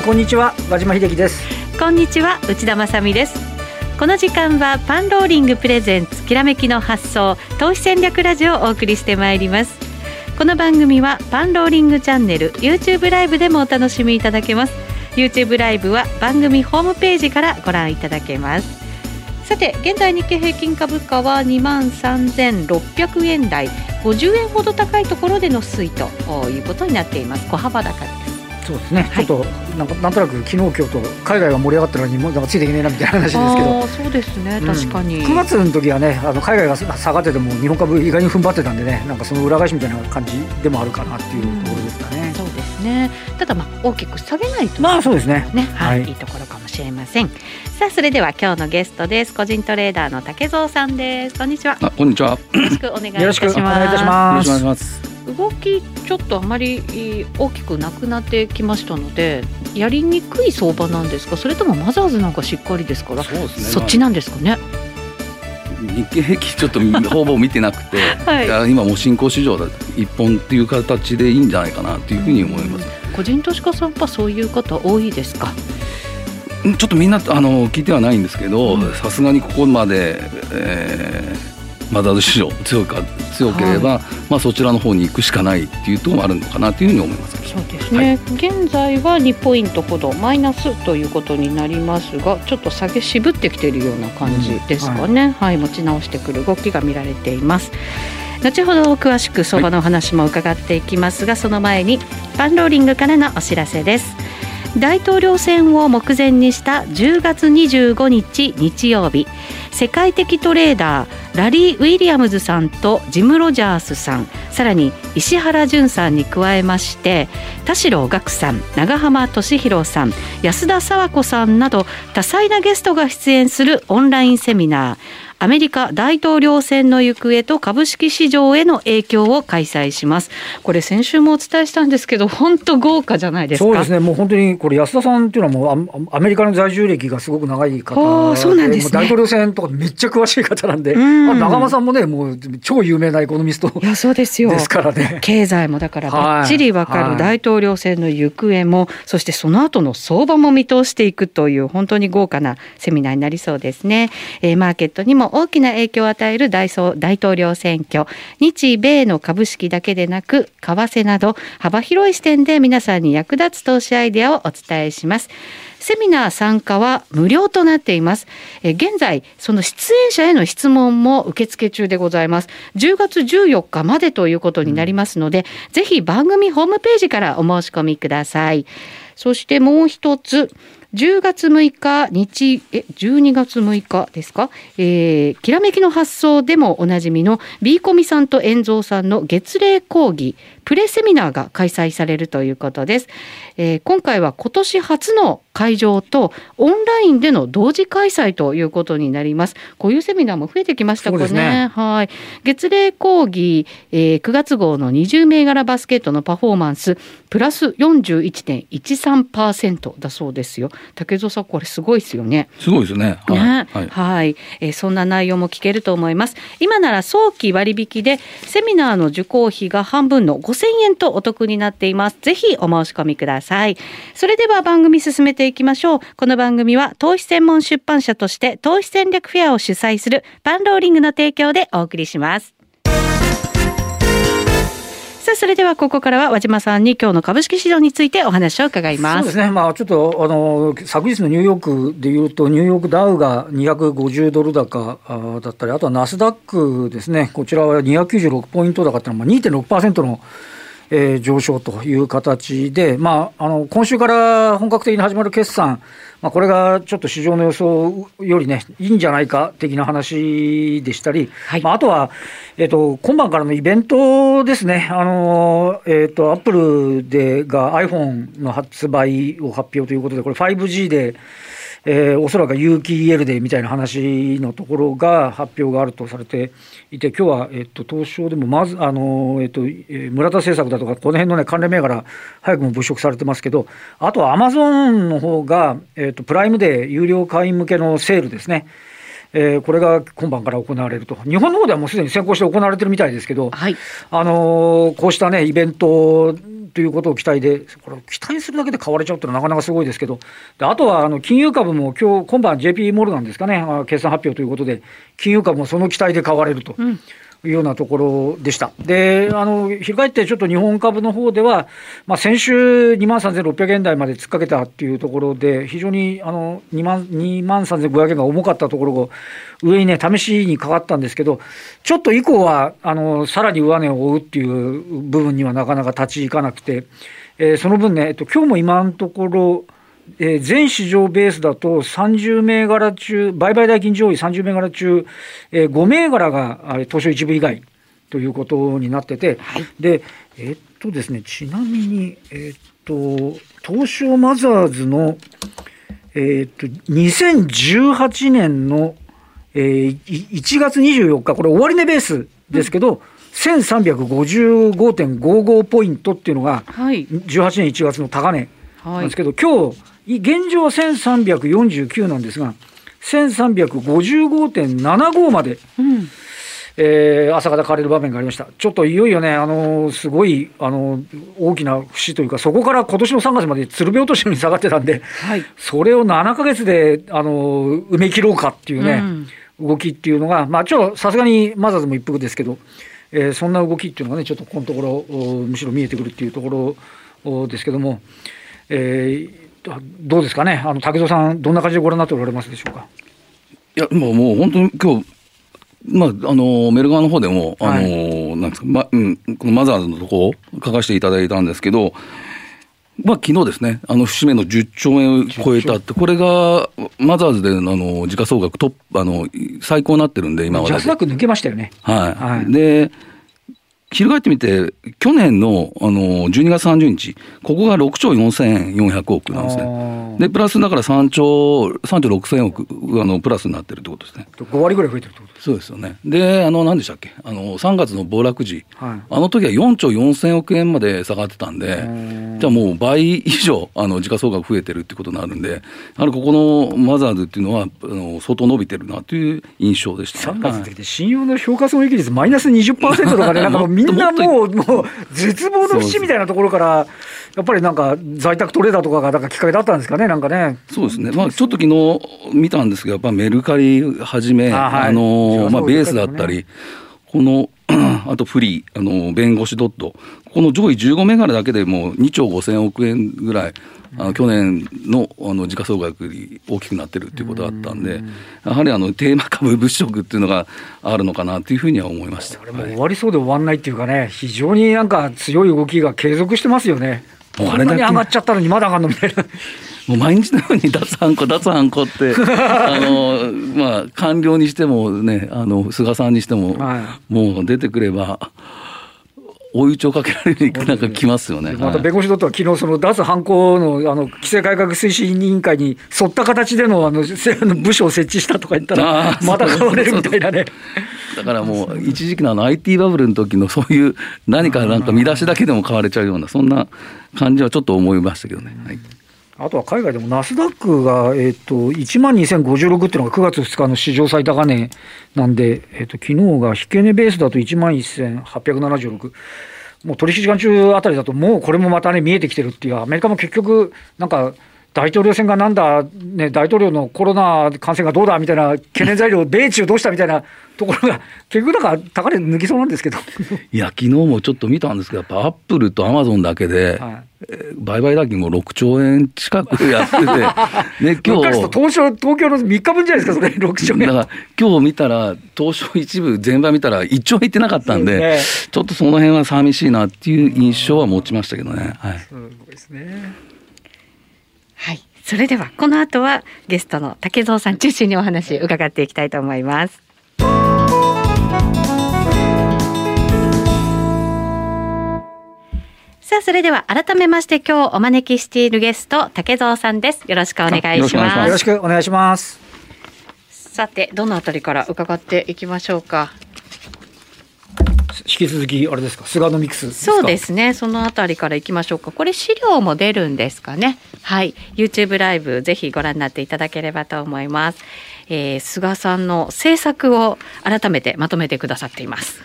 んこんにちは。和島秀樹です。こんにちは内田まさです。この時間はパンローリングプレゼンツきらめきの発想投資戦略ラジオをお送りしてまいります。この番組はパンローリングチャンネル YouTube ライブでもお楽しみいただけます。YouTube ライブは番組ホームページからご覧いただけます。さて現在日経平均株価は2万3600円台50円ほど高いところでの推移ということになっています。小幅高ですそうですね、はい、ちょっとなんかなんとなく昨日今日と海外が盛り上がったのにもうなんかついていけないなみたいな話ですけど。そうですね。確かに、うん、9月の時はねあの海外が下がってても日本株意外に踏ん張ってたんでねなんかその裏返しみたいな感じでもあるかなっていうところですかね、うん、そうですね。ただまあ大きく下げないと。まあそうですね。ね、はい、はい、いいところかもしれません。さあそれでは今日のゲストです。個人トレーダーの竹蔵さんです。こんにちは。あこんにちは。よろしくお願いいたします。よろしくお願いいたします動きちょっとあまり大きくなくなってきましたのでやりにくい相場なんですか？それともマザーズなんかしっかりですから？そ、ね,、っちなんですかね？日経平均ちょっとほぼ見てなくて、はい、今もう新興市場だ一本っていう形でいいんじゃないかなというふうに思います。個人投資家さんはそういう方多いですか？ちょっとみんなあの聞いてはないんですけどさすがにここまで、えー、マザーズ市場強か強ければ、はい、まあ、そちらの方に行くしかないっていうところもあるのかなというふうに思います。そうですね、はい、現在は2ポイントほどマイナスということになりますがちょっと下げ渋ってきているような感じですかね、うん、はい、はい、持ち直してくる動きが見られています。後ほど詳しく相場のお話も伺っていきますが、その前にパンローリングからのお知らせです。大統領選を目前にした10月25日日曜日世界的トレーダーラリー・ウィリアムズさんとジム・ロジャースさん。さらに石原淳さんに加えまして田代岳さん長浜俊弘さん安田佐和子さんなど多彩なゲストが出演するオンラインセミナー。アメリカ大統領選の行方と株式市場への影響を開催します。これ先週もお伝えしたんですけど、本当豪華じゃないですか。そうですね。もう本当にこれ安田さんっていうのはもうアメリカの在住歴がすごく長い方そうなんです、ね、大統領選とかめっちゃ詳しい方なんで、ん長間さんもねもう超有名なエコノミストいやそうですよ。ですからね。経済もだからばっちりわかる大統領選の行方も、はい、そしてその後の相場も見通していくという本当に豪華なセミナーになりそうですね。えー、マーケットにも大きな影響を与える大大統領選挙日米の株式だけでなく為替など幅広い視点で皆さんに役立つ投資アイデアをお伝えします。セミナー参加は無料となっています。え現在、その出演者への質問も受付中でございます。10月14日までということになりますので、うん、ぜひ番組ホームページからお申し込みください。そしてもう一つ、10月6日日え12月6日ですか、えー、きらめきの発想でもおなじみの B コミさんと遠蔵さんの月齢講義。プレセミナーが開催されるということです、えー、今回は今年初の会場とオンラインでの同時開催ということになります。こういうセミナーも増えてきましたかね、ね、はい。月例講義、えー、9月号の20銘柄バスケットのパフォーマンスプラス41.13%だそうですよ。竹蔵さんこれすごいですよね。すごいですね。はい、ね、はい、はい、えー、そんな内容も聞けると思います。今なら早期割引でセミナーの受講費が半分の5000円とお得になっています。ぜひお申し込みください。それでは番組進めていきましょう。この番組は投資専門出版社として投資戦略フェアを主催するパンローリングの提供でお送りします。さあそれではここからは和島さんに今日の株式市場についてお話を伺います。そうですね、まあ、ちょっとあの昨日のニューヨークでいうと、ニューヨークダウが250ドル高だったり、あとはナスダックですね、こちらは296ポイント高っていうのは、まあ、2.6%のえー、上昇という形で、まあ、あの今週から本格的に始まる決算、まあ、これがちょっと市場の予想よりね、いいんじゃないか的な話でしたり、はい、まあ、あとは、えっ、ー、と、今晩からのイベントですね、あの、えっ、ー、と、アップルでが iPhone の発売を発表ということで、これ 5G で、えー、おそらく有機 EL でみたいな話のところが発表があるとされていて、今日は、えっと、東証でもまず、あの、えっと、村田製作だとか、この辺のね、関連銘柄、早くも物色されてますけど、あとはアマゾンの方が、えっと、プライムデー有料会員向けのセールですね。えー、これが今晩から行われると、日本の方ではもうすでに先行して行われてるみたいですけど、はい、あのー、こうしたね、イベントということを期待で、これ期待するだけで買われちゃうってのはなかなかすごいですけど、であとはあの金融株も今日今晩 JP モルガンですかね、決算発表ということで、金融株もその期待で買われると。うんいうようなところでした。で、あの、翻ってちょっと日本株の方では、まあ、先週2万3600円台まで突っかけたっていうところで、非常にあの2万 ,2 万3500円が重かったところを、上にね、試しにかかったんですけど、ちょっと以降は、あの、さらに上値を追うっていう部分にはなかなか立ち行かなくて、えー、その分ね、えっと、今日も今のところ、えー、全市場ベースだと30銘柄中、売買代金上位30銘柄中、えー、5銘柄が東証一部以外ということになってて、はい、で、えー、っとですね、ちなみに、えー、っと、東証マザーズの、えー、っと、2018年の、えー、1月24日、これ終値ベースですけど、うん。1355.55ポイントっていうのが、18年1月の高値なんですけど、今日現状は1349なんですが、1355.75まで、うん、えー、朝方買われる場面がありました。ちょっといよいよね、あのすごい、あの大きな節というか、そこから今年の3月まで鶴瓶落としに下がってたんで、はい、それを7か月で、あの埋め切ろうかっていうね、うん、動きっていうのが、まあ、ちょっとさすがにマザーズも一服ですけど、えー、そんな動きっていうのがね、ちょっとこのところ、むしろ見えてくるっていうところですけども、えー、どうですかね、あの竹蔵さん、どんな感じでご覧になっておられますでしょうか？いや、もう、もう本当に今日まあ、あのメルガーの方でも、あの、はい、なんですか、まうん、このマザーズのとこを書かせていただいたんですけど、まあ昨日ですね、あの節目の10兆円を超えたって、これがマザーズであの時価総額トップあの最高になってるんで、今は。ジャスダック抜けましたよね。はい。はい、で、翻ってみて、去年のあの12月30日、ここが6兆4400億なんですね。で、プラスだから3兆、3兆6000億あのプラスになってるってことですね。5割ぐらい増えてるってことそうですよね。で、あの、何でしたっけ、あの3月の暴落時、はい、あの時は4兆4000億円まで下がってたんで、じゃあもう倍以上、あの時価総額増えてるってことになるんで、やはりここのマザーズっていうのは、あの相当伸びてるなという印象でした、ね。3月の時で信用の評価損益率マイナス20%とかね、なんかもうみんなもう、もう絶望の節みたいなところから、やっぱりなんか在宅トレーダーとかがなんかきっかけだったんですかね、なんかね。そうですね。まあちょっと昨日見たんですけど、やっぱメルカリはじめ、あはい、あの、まあベースだったり、この、あとフリー、あの、弁護士ドット、この上位15銘柄だけでも2兆5000億円ぐらい、あの去年のあの時価総額より大きくなってるっていうことだったんで、やはりあのテーマ株物色っていうのがあるのかなというふうには思いました。あれも終わりそうで終わんないっていうかね、非常になんか強い動きが継続してますよね。もうあれだけ上がっちゃったのにまだ上がるのみたいな。もう毎日のように脱ハンコ、脱ハンコって、あの、まあ、官僚にしてもね、あの、菅さんにしても、はい、もう出てくれば、追い打ちをかけられるなんかきますよね。また弁護士ドットは昨日その脱犯行のあの規制改革推進委員会に沿った形でのあの部署を設置したとか言ったら、また変われるみたいなね。だからもう一時期のあの IT バブルの時のそういう何かなんか見出しだけでも買われちゃうようなそんな感じはちょっと思いましたけどね。はいあとは海外でもナスダックが、えっ、と、1万2056っていうのが9月2日の史上最高値なんで、えっ、と、昨日が引け値ベースだと1万1876。もう取引時間中あたりだと、もうこれもまたね、見えてきてるっていう、アメリカも結局、なんか、大統領選がなんだ、ね、大統領のコロナ感染がどうだみたいな懸念材料、米中どうしたみたいなところが、結局、だから高値抜きそうなんですけど。いや、昨日もちょっと見たんですけど、やっぱアップルとアマゾンだけで、はい、売買代金も6兆円近くやってて、ね、今日。東証東京の3日分じゃないですか、それ、6兆円。だから今日見たら、東証一部全場見たら、1兆円いってなかったんで、ね、ちょっとその辺は寂しいなっていう印象は持ちましたけどね。はい、すごいですねはい。それではこの後はゲストの竹蔵さん中心にお話伺っていきたいと思います。さあそれでは改めまして今日お招きしているゲスト竹蔵さんです。よろしくお願いします。よろしくお願いします。さてどのあたりから伺っていきましょうか引き続きあれですか？菅のミックスそうですね。そのあたりからいきましょうか。これ資料も出るんですかね？はい。YouTube ライブぜひご覧になっていただければと思います、えー、菅さんの政策を改めてまとめてくださっています。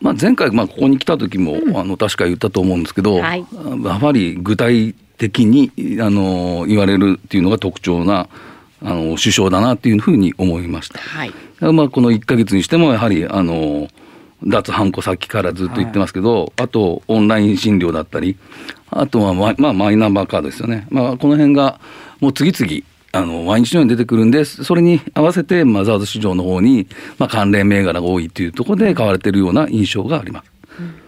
まあ、前回、まあ、ここに来た時も、うん、あの確か言ったと思うんですけど、はい、やはり具体的にあの言われるっていうのが特徴なあの首相だなっていうふうに思いました。はい、まあ、この1か月にしてもやはりあの脱ハンコ先からずっと言ってますけど、はい、あとオンライン診療だったり、あとはマ,、まあ、マイナンバーカードですよね、まあ、この辺がもう次々、あの毎日のように出てくるんで、それに合わせてマザーズ市場の方に、まあ、関連銘柄が多いというところで買われているような印象があります。うん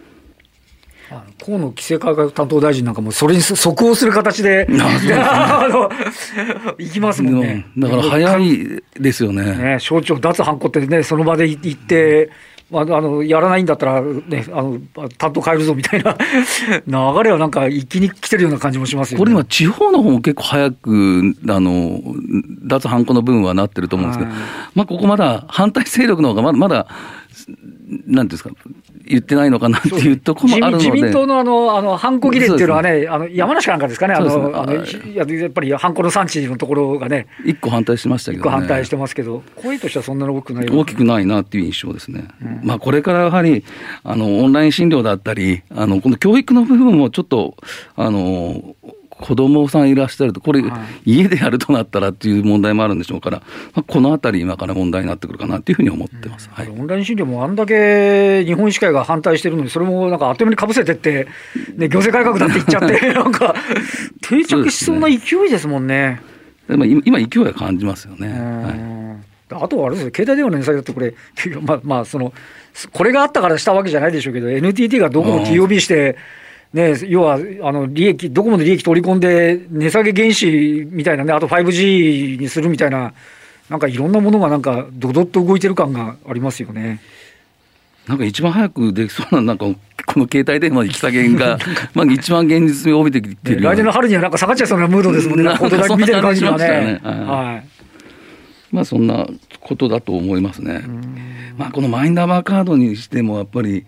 河野規制改革担当大臣なんかもそれに即応する形で、あの、行きますもんね。だから早いですよね。ね省庁脱ハンコってね、その場で行って、あのやらないんだったら、ね、あの担当変えるぞみたいな。流れはなんか一気に来てるような感じもしますよ、ね、これ今、地方の方も結構早くあの脱ハンコの部分はなってると思うんですけど、まあ、ここまだ反対勢力の方がまだまだ、なんですか、言ってないのかなっていうとこもあるので。自民党のあの、あの、ハンコ切れっていうのはね、ね。あの山梨かなんかですかね、あの、あのやっぱりハンコの産地のところがね。一個反対しましたけど、ね、一個反対してますけど、声としてはそんなに大きくない大きくないなっていう印象ですね。うん、まあ、これからやはり、あの、オンライン診療だったり、あの、この教育の部分もちょっと、あの、子供さんいらっしゃると、これ、家でやるとなったらっていう問題もあるんでしょうから、まあ、このあたり、今から問題になってくるかなというふうに思ってます、はい、オンライン診療もあんだけ日本医師会が反対してるのに、それもなんかあっという間にかぶせてって、ね、行政改革だって言っちゃって、なんか、定着しそうな勢いですもんね。でね。今、勢いは感じますよね。はい。あとはあれですよ、携帯電話の値下げだとこれ、まあ、まあ、その、これがあったからしたわけじゃないでしょうけど、NTT がどこも TOB して、ね、要はあの利益、ドコモの利益取り込んで、値下げ原資みたいなね、あと 5G にするみたいな、なんかいろんなものがなんか、どどっと動いてる感がありますよね。なんか一番早くできそうな、なんかこの携帯電話の引き下げが、まあ一番現実味を帯びてきてる、ね、来年の春にはなんか下がっちゃいそうなムードですもんね、なんか見てる感じはね。はいまあそんなことだと思いますね。まあこのマイナンバーカードにしてもやっぱり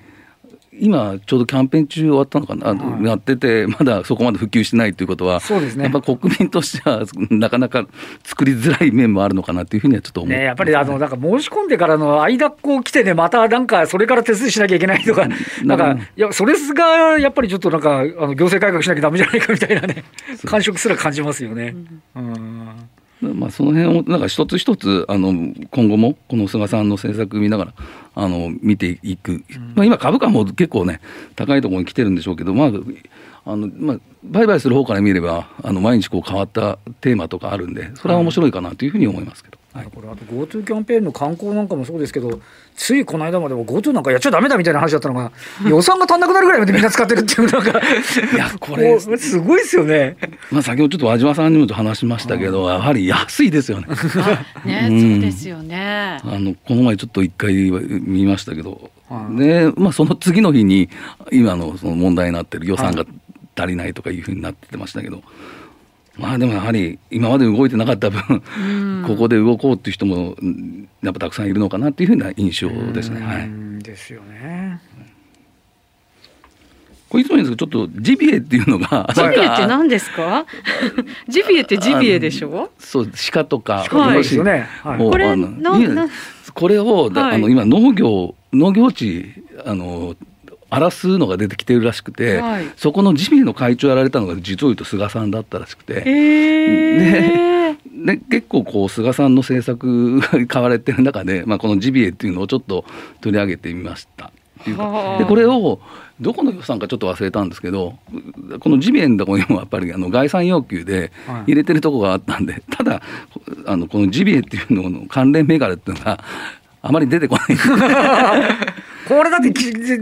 今、ちょうどキャンペーン中終わったのかな、はい、やってて、まだそこまで普及してないということは、そうですね、やっぱ国民としては、なかなか作りづらい面もあるのかなというふうにはちょっと思ね、やっぱりあのなんか申し込んでからの間っこ来てね、またなんかそれから手続きしなきゃいけないとか、なんか、いや、それがやっぱりちょっとなんか、あの行政改革しなきゃだめじゃないかみたいなね、感触すら感じますよね。うんまあ、その辺をなんか一つ一つあの今後もこの菅さんの政策見ながらあの見ていく、まあ、今株価も結構ね高いところに来てるんでしょうけど、まああのまあ、売買する方から見ればあの毎日こう変わったテーマとかあるんでそれは面白いかなというふうに思いますけど。はい、これあと GoTo キャンペーンの観光なんかもそうですけど、ついこの間までも GoTo なんかやっちゃだめだみたいな話だったのが、予算が足んなくなるぐらいまでみんな使ってるっていう、なんか、いや、これ、すごいですよね。まあ、先ほどちょっと和島さんにも話しましたけど、やはり安いですよね。ね、うん、そうですよね。あのこの前ちょっと一回見ましたけど、で、まあ、その次の日に、今のその問題になってる予算が足りないとかいうふうになってましたけど。まあでもやはり今まで動いてなかった分、ここで動こうっていう人もやっぱたくさんいるのかなっていうふうな印象ですね。はい、ですよね。これいつも言うんですけどちょっとジビエっていうのがジビエって何ですか？ジビエってジビエでしょ？そう鹿とか鹿ですよね、はい、これこれを、はい、あの今農業農業地あの荒らすのが出てきてるらしくて、はい、そこの自民の会長やられたのが実を言うと菅さんだったらしくて、でで結構こう菅さんの政策が買われてる中で、まあ、このジビエっていうのをちょっと取り上げてみました。でこれをどこの予算かちょっと忘れたんですけどこのジビエのところにもやっぱりあの概算要求で入れてるところがあったんで、ただあのこのジビエっていうのの関連銘柄っていうのがあまり出てこない これだってテテクニ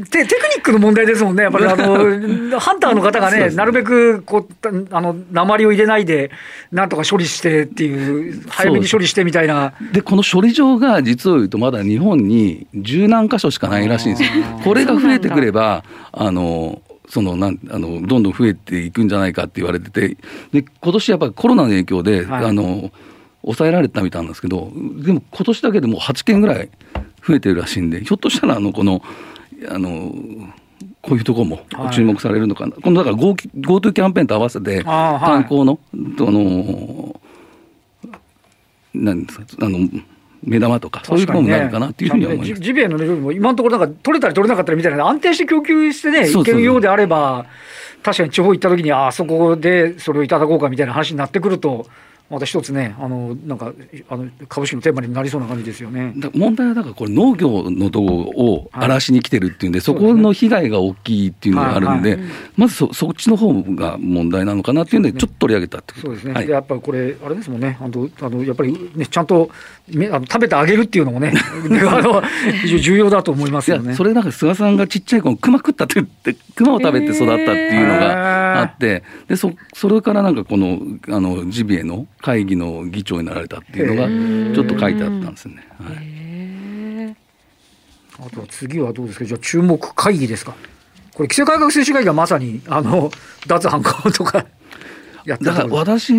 ックの問題ですもんね、やっぱりあの ハンターの方がね、なるべくこうあの鉛を入れないで、なんとか処理してっていう、早めに処理してみたいな。で、この処理場が実を言うと、まだ日本に十何箇所しかないらしいんですよ。これが増えてくれば、あのそのなんあのどんどん増えていくんじゃないかって言われてて、で今年やっぱりコロナの影響で、はい、あの抑えられたみたいなんですけど、でも今年だけでもう8件ぐらい増えてるらしいんで、ひょっとしたらあのこの、あのこういうところも注目されるのかな、はい、今度だから GoTo キャンペーンと合わせて、観光の、あの、なんですか、あの、目玉とか、そういうものになるかなっていうふうには思います。ジビエの料理も今のところなんか取れたり取れなかったりみたいな安定して供給してね、いけるようであれば、確かに地方行った時に、あそこでそれをいただこうかみたいな話になってくると、また一つね、あのなんかあの株式のテーマになりそうな感じですよね。問題はだから、これ、農業のとこを荒らしに来てるっていうんで、はい、そこの被害が大きいっていうのがあるんで、はいはい、まずそそっちの方が問題なのかなっていうので、ちょっと取り上げたってそうですね、はい、やっぱりこれ、あれですもんね、あのあのやっぱりね、ちゃんとめあの食べてあげるっていうのもね、あの非常に重要だと思いますよね。それなんか菅さんがちっちゃい子、熊食ったって言って、熊を食べて育ったっていうのがあって、でそそれからなんかこのあのジビエの会議の議長になられたっていうのがちょっと書いてあったんですね。はい、あとは次はどうですか？じゃあ注目会議ですか？これ規制改革推進会議がまさにあの脱犯行とかやっただから私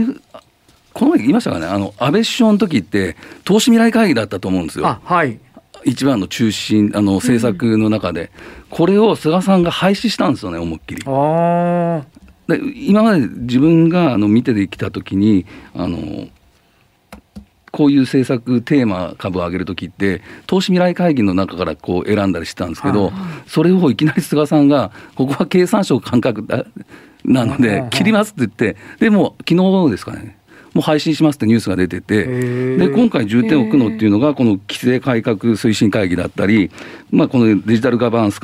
この前言いましたかね？あの安倍首相の時って投資未来会議だったと思うんですよ。はい。一番の中心、あの政策の中で、うん、これを菅さんが廃止したんですよね、思いっきり。あで今まで自分があの見てきたときにあの、こういう政策テーマ株を上げるときって、投資未来会議の中からこう選んだりしてたんですけど、それをいきなり菅さんが、ここは経産省感覚だなので、切りますって言って、でも昨日ですかね、もう配信しますってニュースが出てて、で今回、重点を置くのっていうのが、この規制改革推進会議だったり、まあ、このデジタルガバナンス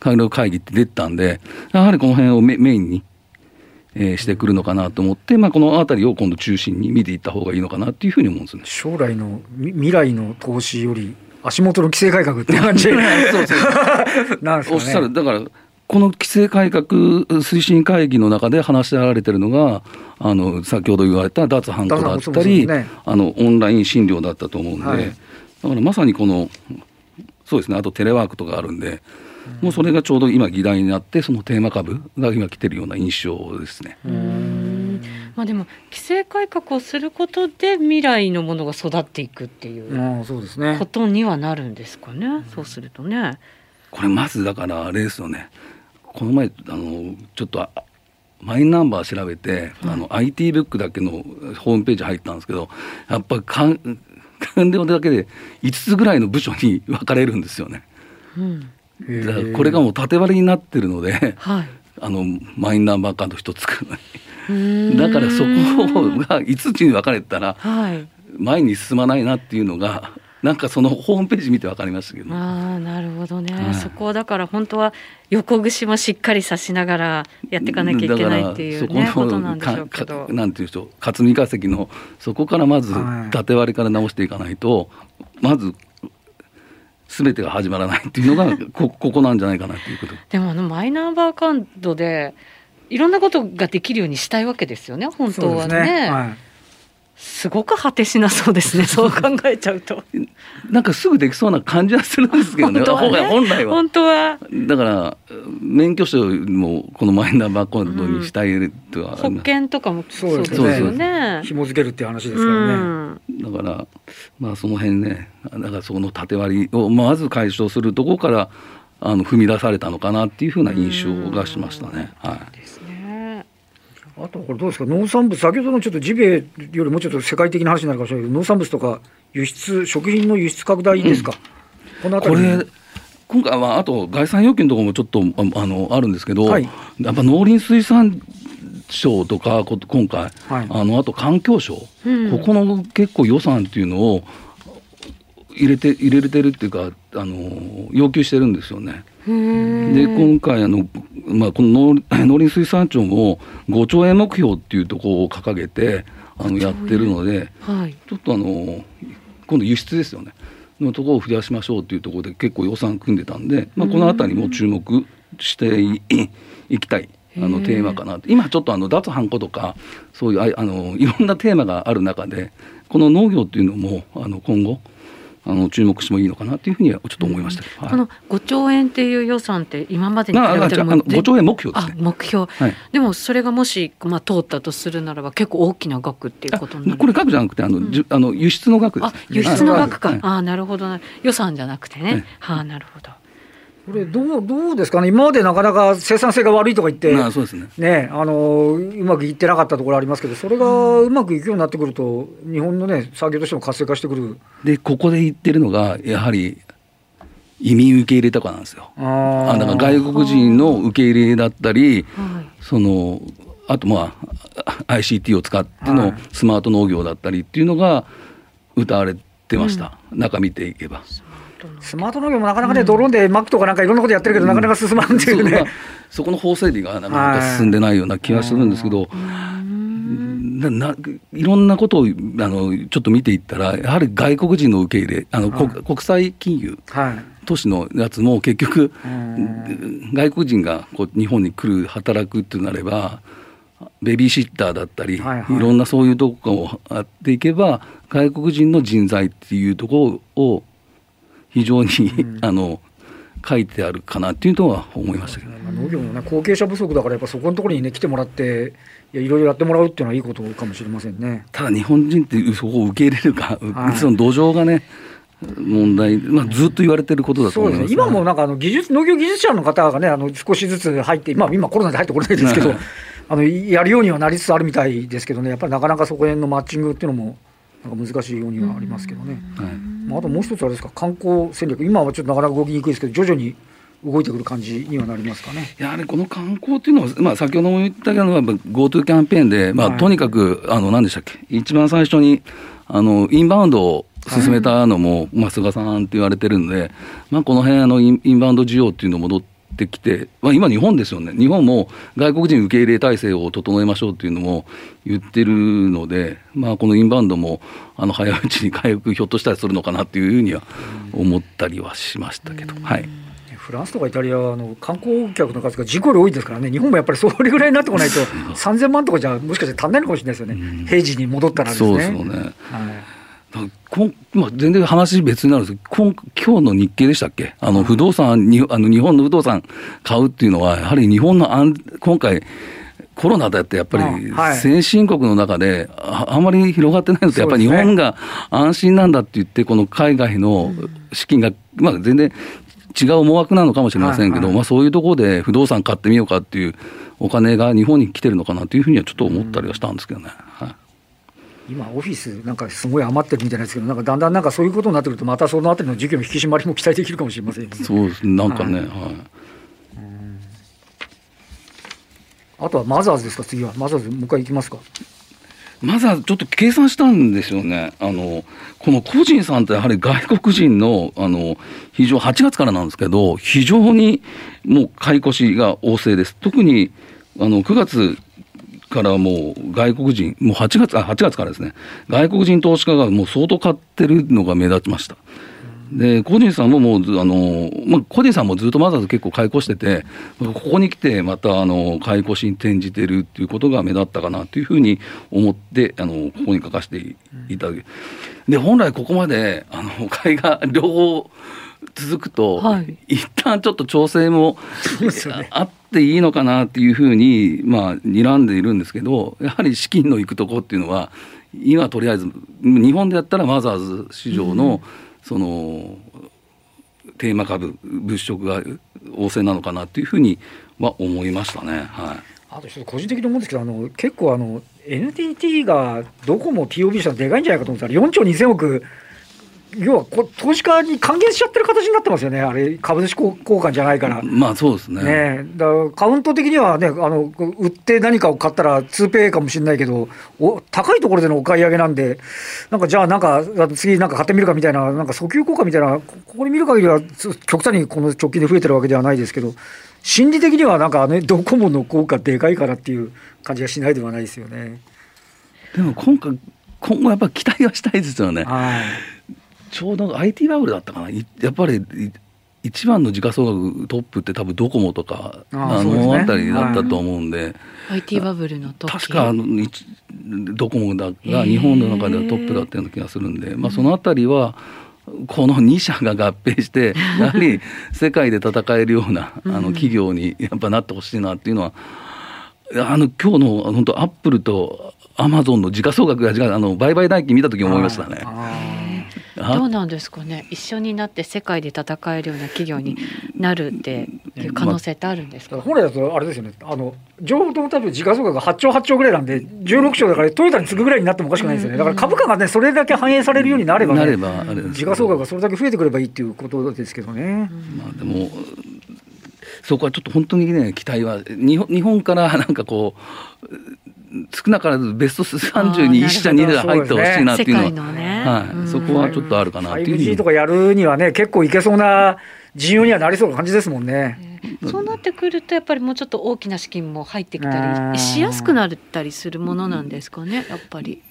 閣僚会議って出てたんで、やはりこの辺をメメインに。えー、してくるのかなと思って、まあ、この辺りを今度中心に見ていった方がいいのかなっていうふうに思うんですね。将来の未来の投資より足元の規制改革って感じ。そうそう なんですか、ね、おっしゃる。だからこの規制改革推進会議の中で話し合われてるのが、あの先ほど言われた脱ハンコだったり、ね、あのオンライン診療だったと思うんで、はい、だからまさにこの、そうですね、あとテレワークとかあるんで、もうそれがちょうど今、議題になって、そのテーマ株が今来てるような印象ですね。まあ、でも規制改革をすることで未来のものが育っていくっていうことにはなるんですかね、そうするとね。これまずだからあれですよねこの前あのちょっとマイナンバー調べて、うん、あの IT ブックだけのホームページ入ったんですけどやっぱり 官僚だけで5つぐらいの部署に分かれるんですよね。うんだからこれがもう縦割りになってるので、はい、あのマイナンバーカード一つ作るのに。だからそこが5つに分かれたら、はい、前に進まないなっていうのがなんかそのホームページ見て分かりましたけど、ああなるほどね、はい、そこはだから本当は横串もしっかりさしながらやっていかなきゃいけないっていう、ね、ことなんでしょうけど。なんていう人霞が関のそこからまず縦割りから直していかないと、まず全てが始まらないっていうのが こここなんじゃないかなっていうこと。でもあのマイナンバーカードでいろんなことができるようにしたいわけですよね本当はね。ね。はいすごく果てしなそうですね、そう考えちゃうと。なんかすぐできそうな感じはするんですけどね、本はね本来は。本当は。だから、免許証もこのマイナンバーコードにしたいとは、うん、保険とかもそうですよね。紐付けるっていう話ですからね。うん、だから、まあその辺ね、だからその縦割りをまず解消するところから、あの踏み出されたのかなっていうふうな印象がしましたね。はい。あとこれどうですか？農産物先ほどのちょっとジビエよりもうちょっと世界的な話になるかもしれないけど農産物とか輸出食品の輸出拡大ですか、うん、このこれ今回はあと概算要求のところもちょっとあのあるんですけど、はい、やっぱ農林水産省とか今回、はい、あのあと環境省、うん、ここの結構予算っていうのを入れて入れてるっていうかあの要求してるんですよね。で今回あの、まあ、この農 農林水産庁も5兆円目標っていうところを掲げてあのやってるので、はい、ちょっとあの今度輸出ですよね。のところを増やしましょうっていうところで結構予算組んでたんで、まあ、この辺りも注目していきたい。あのテーマかな今ちょっとあの脱ハンコとかそういうあのいろんなテーマがある中でこの農業っていうのもあの今後あの注目してもいいのかなというふうにはちょっと思いました、うんはい、この5兆円っていう予算って今までに比べても5兆円目標ですね。目標、はい、でもそれがもし、まあ、通ったとするならば結構大きな額っていうことになる。これ額じゃなくてあの、うん、あの輸出の額です、輸出の額か、はい、ああなるほど予算じゃなくてね、はあなるほどこれどう、どうですかね、今までなかなか生産性が悪いとか言って、あそうですね。ねあのうまくいってなかったところありますけど、それがうまくいくようになってくると、日本の、ね、産業としても活性化してくる。でここで言ってるのが、やはり移民受け入れとかなんですよ。あだから外国人の受け入れだったり、そのあとまあ ICT を使ってのスマート農業だったりっていうのが歌われてました、うん、中見ていけば。スマート農業もなかなかね、うん、ドローンでマックとかなんかいろんなことやってるけど、うん、なかなか進まんっていうね。そこの法整備がなかなか進んでないような気がするんですけど、ないろんなことをあのちょっと見ていったら、やはり外国人の受け入れ、あの、はい、国際金融、はい、都市のやつも結局、外国人がこう日本に来る、働くってなれば、ベビーシッターだったり、はいはい、いろんなそういうとこをあっていけば、外国人の人材っていうところを非常に、あの書いてあるかなっていうのは思いましたけど、ね、農業の、ね、後継者不足だから、やっぱそこのところに、ね、来てもらって、いやいろいろやってもらうっていうのはいいことかもしれませんね。ただ、日本人ってそこを受け入れるか、はい、その土壌がね、問題、まあ、ずっと言われてることだと思います、ね、すね、今もなんかあの技術農業技術者の方がね、あの少しずつ入って、まあ、今、コロナで入ってこれないですけど、あのやるようにはなりつつあるみたいですけどね、やっぱりなかなかそこへのマッチングっていうのも、なんか難しいようにはありますけどね。はい。まあ、あともう一つあれですか、観光戦略、今はちょっとなかなか動きにくいですけど、徐々に動いてくる感じにはなりますかね。やはりこの観光っていうのは、まあ、先ほども言ったけど、GoTo キャンペーンで、まあ、とにかく、あの何でしたっけ、一番最初にあのインバウンドを進めたのも、まあ、菅さんって言われてるんで、まあ、この辺あのインバウンド需要っていうの戻ってきて、まあ、今、日本ですよね、日本も外国人受け入れ体制を整えましょうっていうのも言ってるので、まあ、このインバウンドもあの早いうちに回復、ひょっとしたらするのかなっていうふうには思ったりはしましたけど。はい。フランスとかイタリアの観光客の数が事故より多いですからね、日本もやっぱりそれぐらいになってこないと、3000万とかじゃ、もしかして足んないのかもしれないですよね、平時に戻ったらですね。そうですよね、はいこんまあ、全然話別になるんですけど、今今日の日経でしたっけ、あの不動産にあの日本の不動産買うっていうのは、やはり日本の安今回、コロナだってやっぱり先進国の中でああまり広がってないのと、やっぱり日本が安心なんだって言って、この海外の資金が、まあ、全然違う思惑なのかもしれませんけど、まあ、そういうところで不動産買ってみようかっていうお金が日本に来てるのかなというふうにはちょっと思ったりはしたんですけどね。はい今、オフィスなんかすごい余ってるみたいなんですけど、なんかだんだんなんかそういうことになってくると、またそのあたりの需給の引き締まりも期待できるかもしれません、ね、そうですなんかね、はい、はい、あとはマザーズですか、次は、マザーズ、もう一回いきますか。まずはちょっと計算したんですよね。あの、この個人さんってやはり外国人の、あの、非常、8月からなんですけど、非常にもう買い越しが旺盛です。特に、あの、9月からもう外国人、もう8月、あ、8月からですね、外国人投資家がもう相当買ってるのが目立ちました。で、個人さんももう、あの、まあ、個人さんもずっとまず結構買い越してて、ここに来てまた、あの、買い越しに転じてるっていうことが目立ったかなというふうに思って、あの、ここに書かせていただけ、で、本来ここまで、あの、買いが両方続くと、はい、一旦ちょっと調整もあっていいのかなっていうふうに、まあ、睨んでいるんですけど、やはり資金の行くとこっていうのは、今とりあえず、日本でやったらマザーズ市場の、うんそのテーマ株物色が旺盛なのかなというふうには思いましたね。はい。あと個人的に思うんですけどあの結構あの NTT がどこも TOB したらでかいんじゃないかと思ったら4兆2000億要はこ投資家に還元しちゃってる形になってますよね、あれ、株主交換じゃないから。まあそうですね。ねだからカウント的にはね、あの売って何かを買ったら2ペイかもしれないけど、お高いところでのお買い上げなんで、なんかじゃあ、なんか次、なんか買ってみるかみたいな、なんか訴求効果みたいな、ここに見る限りは、極端にこの直近で増えてるわけではないですけど、心理的にはなんかね、ドコモの効果でかいからっていう感じがしないではないですよね。でも今回今後やっぱり期待はしたいですよね。はいちょうど IT バブルだったかな、やっぱり一番の時価総額トップって多分ドコモとかあの辺りだったと思うんで、はい、IT バブルの時確かあのドコモだが日本の中ではトップだったような気がするんで、まあ、その辺りはこの2社が合併して やはり世界で戦えるようなあの企業にやっぱなってほしいなっていうのはあの今日の本当アップルとアマゾンの時価総額があの売買代金見た時思いましたね。どうなんですかね。一緒になって世界で戦えるような企業になるっていう可能性ってあるんですか、本来だとあれですよね。あの情報と多分時価総額が8兆8兆ぐらいなんで16兆だからトヨタに次ぐぐらいになってもおかしくないですよね。だから株価がねそれだけ反映されるようになれば、ね、なれば時価総額がそれだけ増えてくればいいっていうことですけどね。まあ、でもそこはちょっと本当にね期待は日本日本からなんかこう少なからずベスト30に1社2社入ってほしいなっていうのは、ね、はい、そこはちょっとあるかな。っていう 5G とかやるにはね結構いけそうな需要にはなりそうな感じですもんね。そうなってくるとやっぱりもうちょっと大きな資金も入ってきたりしやすくなったりするものなんですかねやっぱり。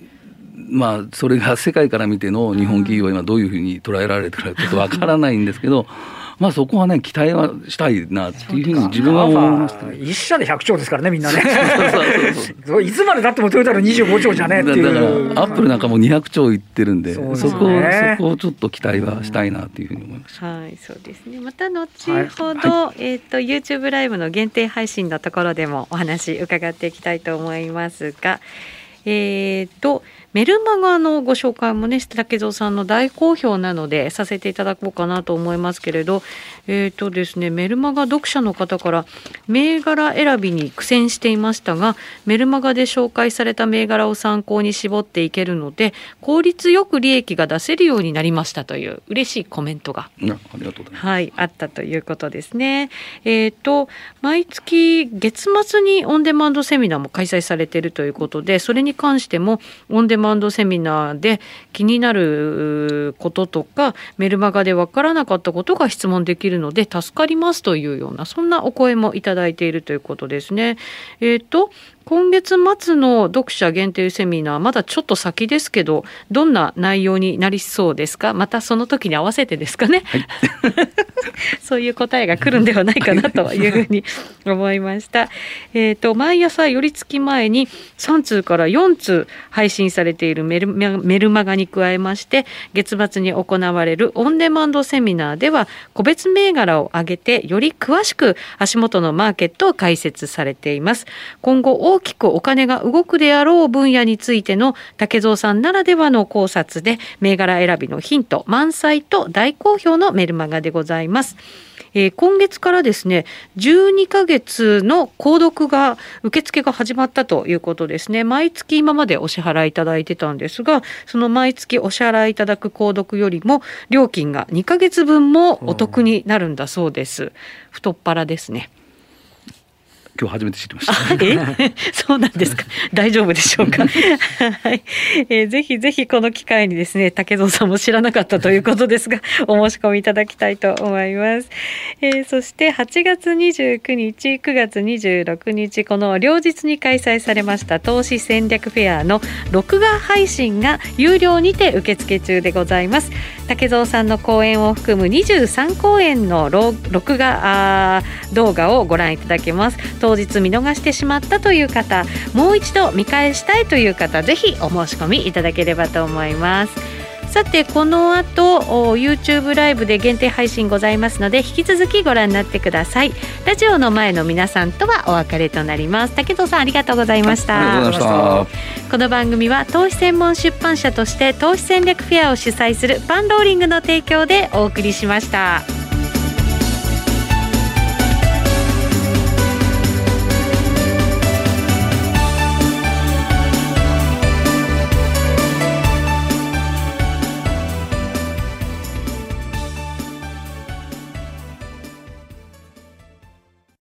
まあ、それが世界から見ての日本企業は今どういうふうに捉えられてるかちょっとわからないんですけど、まあそこはね、期待はしたいなっていうふうに自分は思いました、ね、一社で100兆ですからね、みんなね。いつまでたってもトヨタの25兆じゃねっていう。だから、アップルなんかも200兆いってるんで、そね、そこそこをちょっと期待はしたいなっていうふうに思いました。はい、そうですね。また後ほど、はい、えっ、ー、と YouTube ライブの限定配信のところでもお話伺っていきたいと思いますが、えっ、ー、と。メルマガのご紹介もね竹蔵さんの大好評なのでさせていただこうかなと思いますけれどえっ、ー、とですねメルマガ読者の方から銘柄選びに苦戦していましたがメルマガで紹介された銘柄を参考に絞っていけるので効率よく利益が出せるようになりましたという嬉しいコメントがはい、あったということですね。えっ、ー、と毎月月末にオンデマンドセミナーも開催されているということでそれに関してもオンデマンドマンドセミナーで気になることとかメルマガで分からなかったことが質問できるので助かりますというようなそんなお声もいただいているということですね。えっ、ー、と今月末の読者限定セミナーまだちょっと先ですけどどんな内容になりそうですか？またその時に合わせてですかね、はい、そういう答えが来るんではないかなというふうに思いました。えっ、と毎朝寄り付き前に3通から4通配信されているメルメルマガに加えまして月末に行われるオンデマンドセミナーでは個別銘柄を挙げてより詳しく足元のマーケットを解説されています。今後大きくお金が動くであろう分野についての竹蔵さんならではの考察で銘柄選びのヒント満載と大好評のメルマガでございます。えー、今月からですね12ヶ月の購読が受付が始まったということですね。毎月今までお支払いいただいてたんですがその毎月お支払いいただく購読よりも料金が2ヶ月分もお得になるんだそうです、太っ腹ですね。今日初めて知りました。え、そうなんですか。大丈夫でしょうか？はい、えー、ぜひぜひこの機会にですね、竹蔵さんも知らなかったということですが、お申し込みいただきたいと思います。えー、そして8月29日、9月26日、この両日に開催されました投資戦略フェアの録画配信が有料にて受付中でございます。竹蔵さんの講演を含む23講演の録画動画をご覧いただけます。当日見逃してしまったという方もう一度見返したいという方ぜひお申し込みいただければと思いますさてこの後 YouTube ライブで限定配信ございますので引き続きご覧になってください。ラジオの前の皆さんとはお別れとなります。竹藤さんありがとうございました。この番組は投資専門出版社として投資戦略フェアを主催するパンローリングの提供でお送りしました。